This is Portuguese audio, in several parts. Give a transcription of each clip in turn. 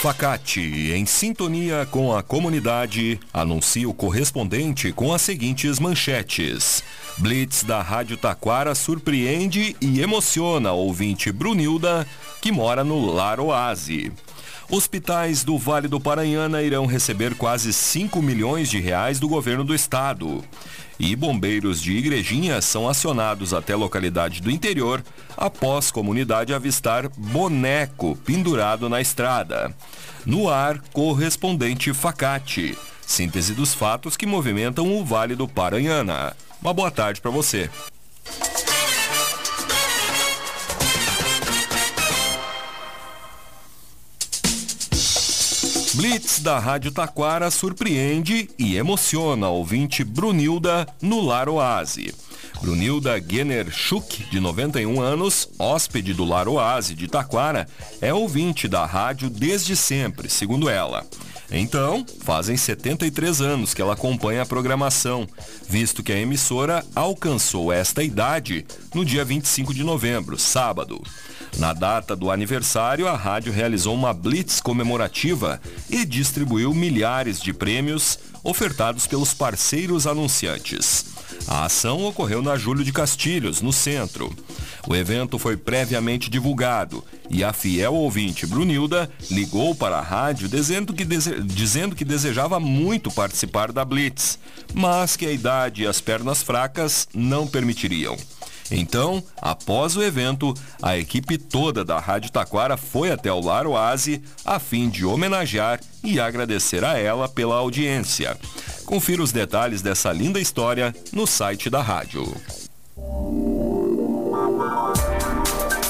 Facate, em sintonia com a comunidade, anuncia o correspondente com as seguintes manchetes. Blitz da Rádio Taquara surpreende e emociona ouvinte Brunilda, que mora no Lar Oase. Hospitais do Vale do Paranhana irão receber quase 5 milhões de reais do governo do estado. E bombeiros de Igrejinha são acionados até localidade do interior após comunidade avistar boneco pendurado na estrada. No ar, correspondente Facate. Síntese dos fatos que movimentam o Vale do Paranhana. Uma boa tarde para você. Blitz da Rádio Taquara surpreende e emociona ouvinte Brunilda no Lar Oase. Brunilda Genner Schuck, de 91 anos, hóspede do Lar Oase de Taquara, é ouvinte da rádio desde sempre, segundo ela. Então, fazem 73 anos que ela acompanha a programação, visto que a emissora alcançou esta idade no dia 25 de novembro, sábado. Na data do aniversário, a rádio realizou uma blitz comemorativa e distribuiu milhares de prêmios ofertados pelos parceiros anunciantes. A ação ocorreu na Júlio de Castilhos, no centro. O evento foi previamente divulgado e a fiel ouvinte Brunilda ligou para a rádio dizendo que, dese... dizendo que desejava muito participar da Blitz, mas que a idade e as pernas fracas não permitiriam. Então, após o evento, a equipe toda da Rádio Taquara foi até o Lar Oase a fim de homenagear e agradecer a ela pela audiência. Confira os detalhes dessa linda história no site da rádio.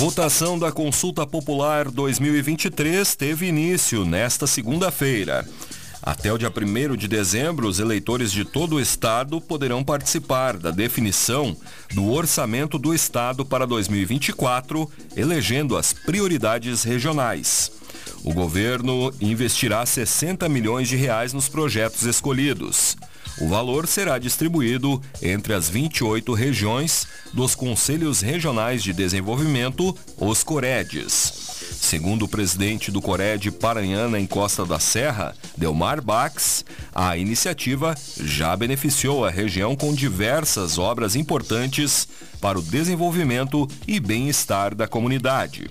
Votação da Consulta Popular 2023 teve início nesta segunda-feira. Até o dia 1 de dezembro, os eleitores de todo o Estado poderão participar da definição do orçamento do Estado para 2024, elegendo as prioridades regionais. O governo investirá 60 milhões de reais nos projetos escolhidos. O valor será distribuído entre as 28 regiões dos Conselhos Regionais de Desenvolvimento, os Coredes. Segundo o presidente do Cored Paranhana em Costa da Serra, Delmar Bax, a iniciativa já beneficiou a região com diversas obras importantes para o desenvolvimento e bem-estar da comunidade.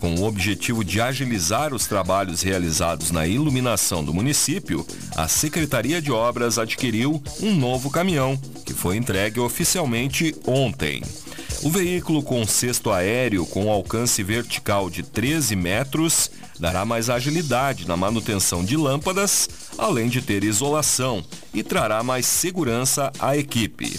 Com o objetivo de agilizar os trabalhos realizados na iluminação do município, a Secretaria de Obras adquiriu um novo caminhão, que foi entregue oficialmente ontem. O veículo com cesto aéreo com alcance vertical de 13 metros dará mais agilidade na manutenção de lâmpadas, além de ter isolação e trará mais segurança à equipe.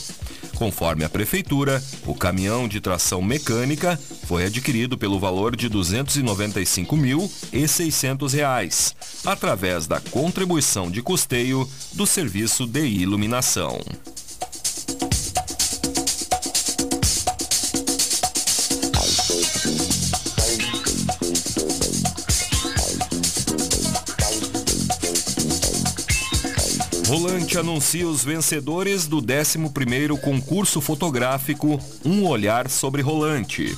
Conforme a prefeitura, o caminhão de tração mecânica foi adquirido pelo valor de 295.600 reais, através da contribuição de custeio do serviço de iluminação. Rolante anuncia os vencedores do 11º concurso fotográfico Um Olhar sobre Rolante.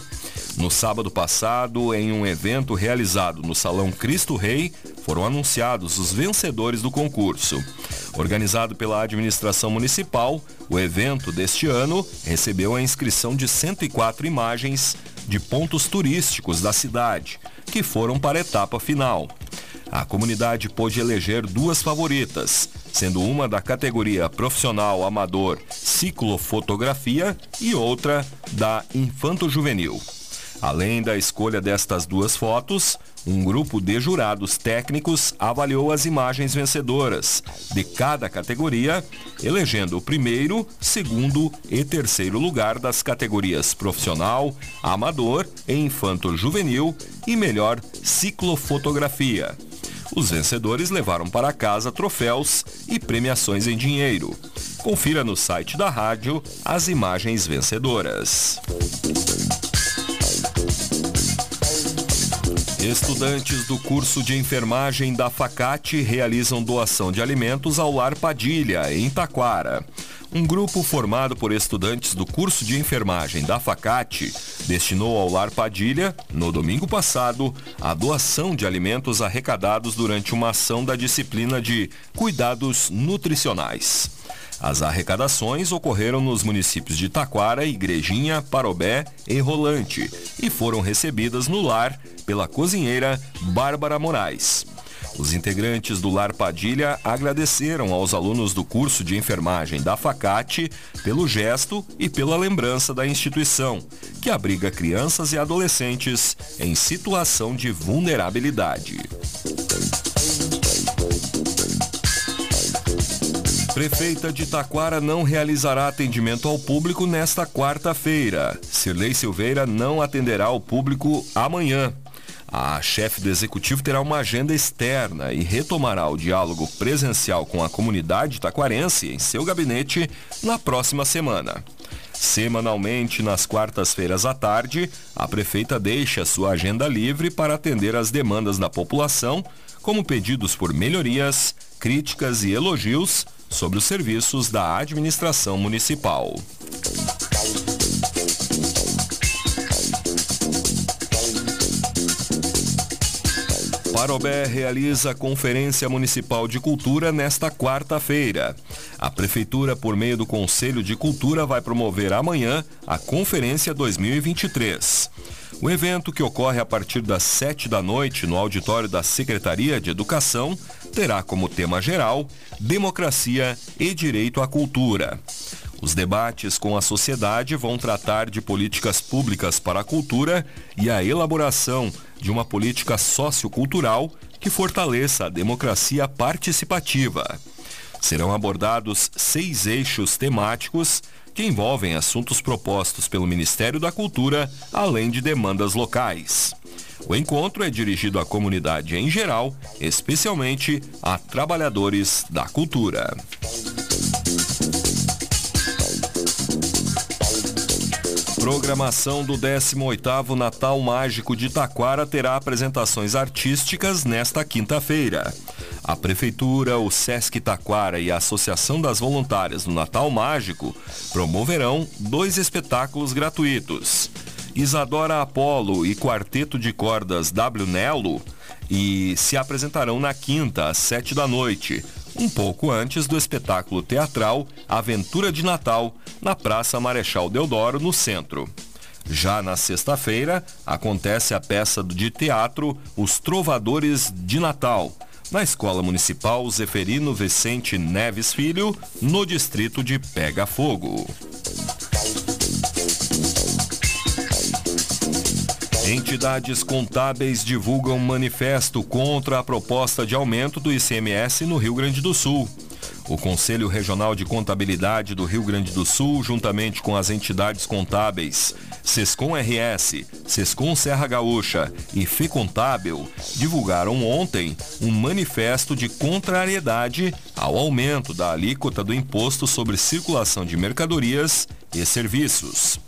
No sábado passado, em um evento realizado no Salão Cristo Rei, foram anunciados os vencedores do concurso. Organizado pela administração municipal, o evento deste ano recebeu a inscrição de 104 imagens de pontos turísticos da cidade, que foram para a etapa final. a comunidade pôde eleger duas favoritas, sendo uma da categoria profissional amador ciclofotografia e outra da infanto-juvenil. Além da escolha destas duas fotos, um grupo de jurados técnicos avaliou as imagens vencedoras de cada categoria, elegendo o primeiro, segundo e terceiro lugar das categorias profissional, amador e infanto-juvenil e melhor ciclofotografia. Os vencedores levaram para casa troféus e premiações em dinheiro. Confira no site da rádio as imagens vencedoras. Estudantes do curso de enfermagem da Facate realizam doação de alimentos ao Lar Padilha, em Taquara. Um grupo formado por estudantes do curso de enfermagem da Facate destinou ao Lar Padilha, no domingo passado, a doação de alimentos arrecadados durante uma ação da disciplina de Cuidados Nutricionais. As arrecadações ocorreram nos municípios de Taquara, Igrejinha, Parobé e Rolante e foram recebidas no lar pela cozinheira Bárbara Moraes. Os integrantes do Lar Padilha agradeceram aos alunos do curso de enfermagem da Facate pelo gesto e pela lembrança da instituição, que abriga crianças e adolescentes em situação de vulnerabilidade. Prefeita de Taquara não realizará atendimento ao público nesta quarta-feira. Sirlei Silveira não atenderá ao público amanhã. A chefe do executivo terá uma agenda externa e retomará o diálogo presencial com a comunidade taquarense em seu gabinete na próxima semana. Semanalmente, nas quartas-feiras à tarde, a prefeita deixa sua agenda livre para atender às demandas da população, como pedidos por melhorias, críticas e elogios sobre os serviços da administração municipal. Parobé realiza Conferência Municipal de Cultura nesta quarta-feira. A Prefeitura, por meio do Conselho de Cultura, vai promover amanhã a Conferência 2023. O evento, que ocorre a partir das sete da noite no auditório da Secretaria de Educação, terá como tema geral Democracia e Direito à Cultura. Os debates com a sociedade vão tratar de políticas públicas para a cultura e a elaboração de uma política sociocultural que fortaleça a democracia participativa. Serão abordados seis eixos temáticos que envolvem assuntos propostos pelo Ministério da Cultura, além de demandas locais. O encontro é dirigido à comunidade em geral, especialmente a trabalhadores da cultura. Programação do 18º Natal Mágico de Taquara terá apresentações artísticas nesta quinta-feira. A Prefeitura, o Sesc Taquara e a Associação das Voluntárias do Natal Mágico promoverão dois espetáculos gratuitos. Isadora Apolo e Quarteto de Cordas W Nelo e se apresentarão na quinta, às sete da noite, um pouco antes do espetáculo teatral Aventura de Natal, na Praça Marechal Deodoro, no centro. Já na sexta-feira, acontece a peça de teatro Os Trovadores de Natal, na Escola Municipal Zeferino Vicente Neves Filho, no distrito de Pega Fogo. Entidades contábeis divulgam manifesto contra a proposta de aumento do ICMS no Rio Grande do Sul. O Conselho Regional de Contabilidade do Rio Grande do Sul, juntamente com as entidades contábeis Sescom RS, Sescom Serra Gaúcha e Fecontábil, divulgaram ontem um manifesto de contrariedade ao aumento da alíquota do imposto sobre circulação de mercadorias e serviços.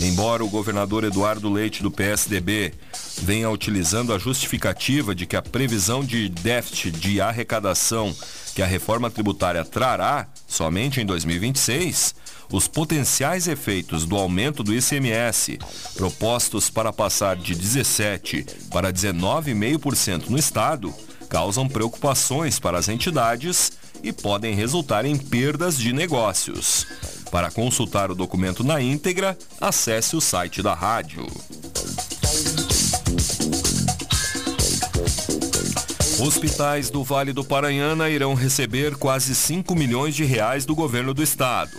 Embora o governador Eduardo Leite do PSDB venha utilizando a justificativa de que a previsão de déficit de arrecadação que a reforma tributária trará somente em 2026, os potenciais efeitos do aumento do ICMS, propostos para passar de 17 para 19,5% no estado, causam preocupações para as entidades e podem resultar em perdas de negócios. Para consultar o documento na íntegra, acesse o site da rádio. Hospitais do Vale do Paranhana irão receber quase 5 milhões de reais do governo do estado.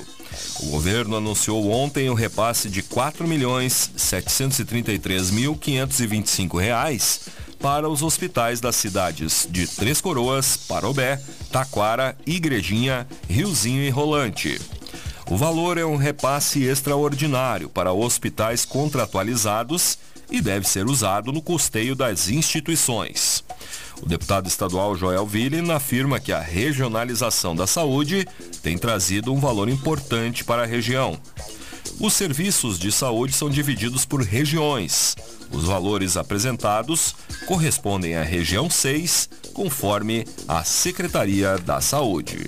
O governo anunciou ontem o repasse de 4 milhões 733 mil 525 reais para os hospitais das cidades de Três Coroas, Parobé, Taquara, Igrejinha, Riozinho e Rolante. O valor é um repasse extraordinário para hospitais contratualizados e deve ser usado no custeio das instituições. O deputado estadual Joel Willen afirma que a regionalização da saúde tem trazido um valor importante para a região. Os serviços de saúde são divididos por regiões. Os valores apresentados correspondem à região 6, conforme a Secretaria da Saúde.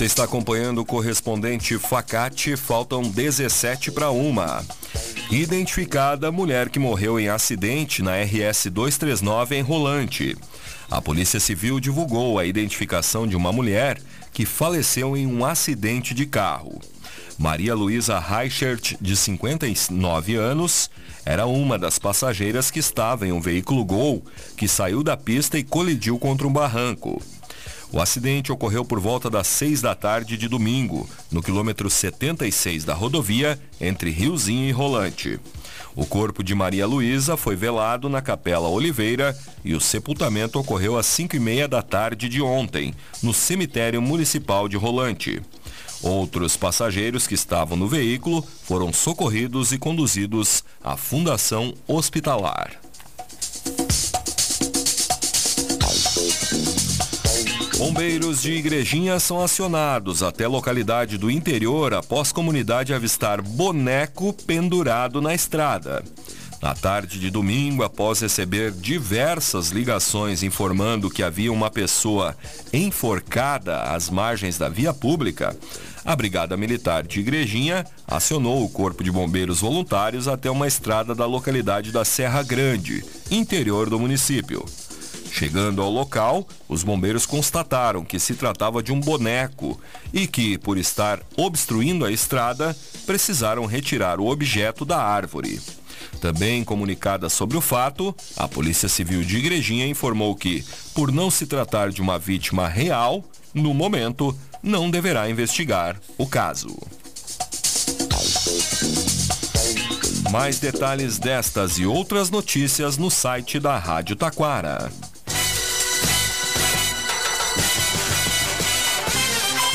Você está acompanhando o correspondente Facate, faltam 17 para uma. Identificada a mulher que morreu em acidente na RS 239 em Rolante. A Polícia Civil divulgou a identificação de uma mulher que faleceu em um acidente de carro. Maria Luísa Reichert, de 59 anos, era uma das passageiras que estava em um veículo Gol que saiu da pista e colidiu contra um barranco. O acidente ocorreu por volta das 6 da tarde de domingo, no quilômetro 76 da rodovia, entre Riozinho e Rolante. O corpo de Maria Luísa foi velado na Capela Oliveira e o sepultamento ocorreu às 5 e meia da tarde de ontem, no cemitério municipal de Rolante. Outros passageiros que estavam no veículo foram socorridos e conduzidos à Fundação Hospitalar. Bombeiros de Igrejinha são acionados até localidade do interior após comunidade avistar boneco pendurado na estrada. Na tarde de domingo, após receber diversas ligações informando que havia uma pessoa enforcada às margens da via pública, a Brigada Militar de Igrejinha acionou o Corpo de Bombeiros Voluntários até uma estrada da localidade da Serra Grande, interior do município. Chegando ao local, os bombeiros constataram que se tratava de um boneco e que, por estar obstruindo a estrada, precisaram retirar o objeto da árvore. Também comunicada sobre o fato, a Polícia Civil de Igrejinha informou que, por não se tratar de uma vítima real, no momento, não deverá investigar o caso. Mais detalhes destas e outras notícias no site da Rádio Taquara.